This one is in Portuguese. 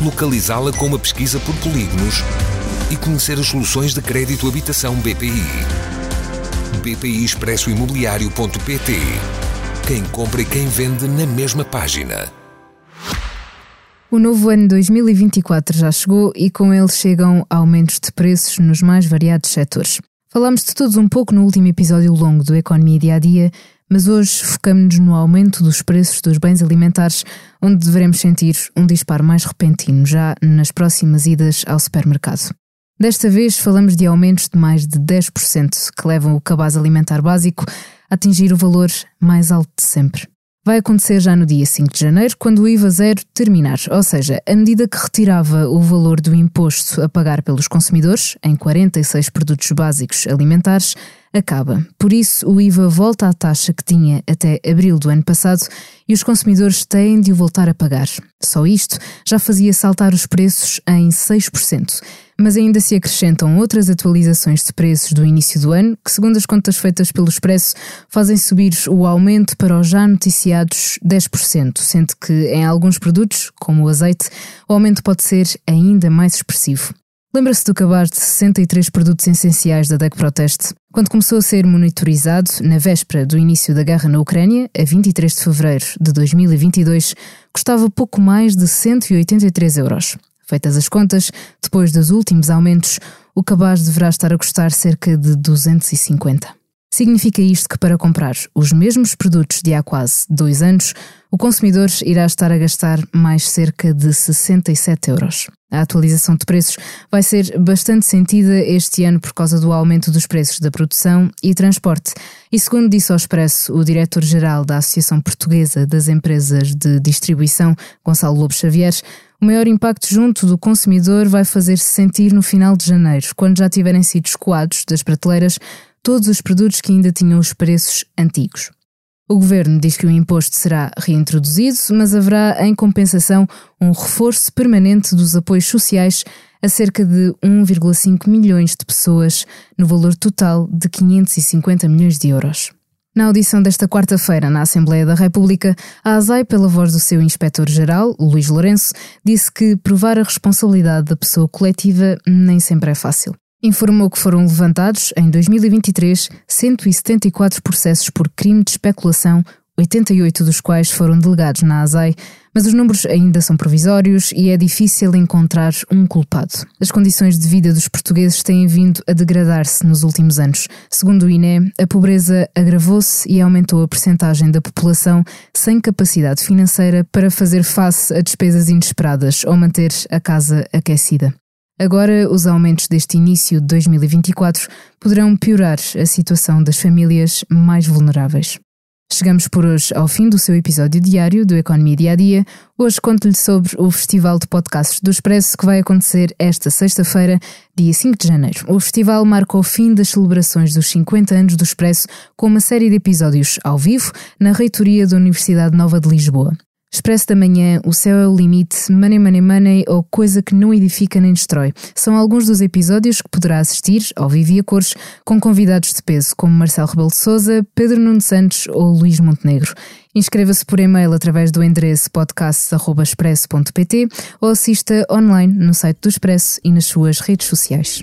localizá-la com uma pesquisa por polígonos e conhecer as soluções de crédito habitação BPI. BPI Expresso Imobiliário.pt Quem compra e quem vende na mesma página. O novo ano 2024 já chegou e com ele chegam aumentos de preços nos mais variados setores. Falámos de todos um pouco no último episódio longo do Economia Dia a Dia, mas hoje focamos-nos no aumento dos preços dos bens alimentares, onde devemos sentir um disparo mais repentino já nas próximas idas ao supermercado. Desta vez falamos de aumentos de mais de 10%, que levam o cabaz alimentar básico a atingir o valor mais alto de sempre vai acontecer já no dia 5 de janeiro, quando o IVA zero terminar, ou seja, a medida que retirava o valor do imposto a pagar pelos consumidores em 46 produtos básicos alimentares acaba. Por isso, o IVA volta à taxa que tinha até abril do ano passado e os consumidores têm de o voltar a pagar. Só isto já fazia saltar os preços em 6% mas ainda se acrescentam outras atualizações de preços do início do ano, que, segundo as contas feitas pelo Expresso, fazem subir o aumento para os já noticiados 10%, sendo que em alguns produtos, como o azeite, o aumento pode ser ainda mais expressivo. Lembra-se do cabaz de 63 produtos essenciais da DEC Proteste? Quando começou a ser monitorizado, na véspera do início da guerra na Ucrânia, a 23 de fevereiro de 2022, custava pouco mais de 183 euros. Feitas as contas, depois dos últimos aumentos, o cabaz deverá estar a custar cerca de 250. Significa isto que para comprar os mesmos produtos de há quase dois anos, o consumidor irá estar a gastar mais cerca de 67 euros. A atualização de preços vai ser bastante sentida este ano por causa do aumento dos preços da produção e transporte. E segundo disse ao Expresso o diretor-geral da Associação Portuguesa das Empresas de Distribuição, Gonçalo Lobo Xavier, o maior impacto junto do consumidor vai fazer-se sentir no final de janeiro, quando já tiverem sido escoados das prateleiras todos os produtos que ainda tinham os preços antigos. O governo diz que o imposto será reintroduzido, mas haverá, em compensação, um reforço permanente dos apoios sociais a cerca de 1,5 milhões de pessoas, no valor total de 550 milhões de euros. Na audição desta quarta-feira na Assembleia da República, a ASAI, pela voz do seu inspetor-geral, Luís Lourenço, disse que provar a responsabilidade da pessoa coletiva nem sempre é fácil. Informou que foram levantados, em 2023, 174 processos por crime de especulação 88 dos quais foram delegados na ASAI, mas os números ainda são provisórios e é difícil encontrar um culpado. As condições de vida dos portugueses têm vindo a degradar-se nos últimos anos. Segundo o INE, a pobreza agravou-se e aumentou a percentagem da população sem capacidade financeira para fazer face a despesas inesperadas ou manter a casa aquecida. Agora, os aumentos deste início de 2024 poderão piorar a situação das famílias mais vulneráveis. Chegamos por hoje ao fim do seu episódio diário do Economia Dia a Dia. Hoje conto-lhe sobre o Festival de Podcasts do Expresso que vai acontecer esta sexta-feira, dia 5 de janeiro. O festival marca o fim das celebrações dos 50 anos do Expresso com uma série de episódios ao vivo na reitoria da Universidade Nova de Lisboa. Expresso da Manhã, O Céu é o Limite, Money Money Money ou Coisa que não edifica nem destrói. São alguns dos episódios que poderá assistir, ao vivo e a cores, com convidados de peso como Marcelo Rebelo de Souza, Pedro Nuno Santos ou Luís Montenegro. Inscreva-se por e-mail através do endereço podcast.expresso.pt ou assista online no site do Expresso e nas suas redes sociais.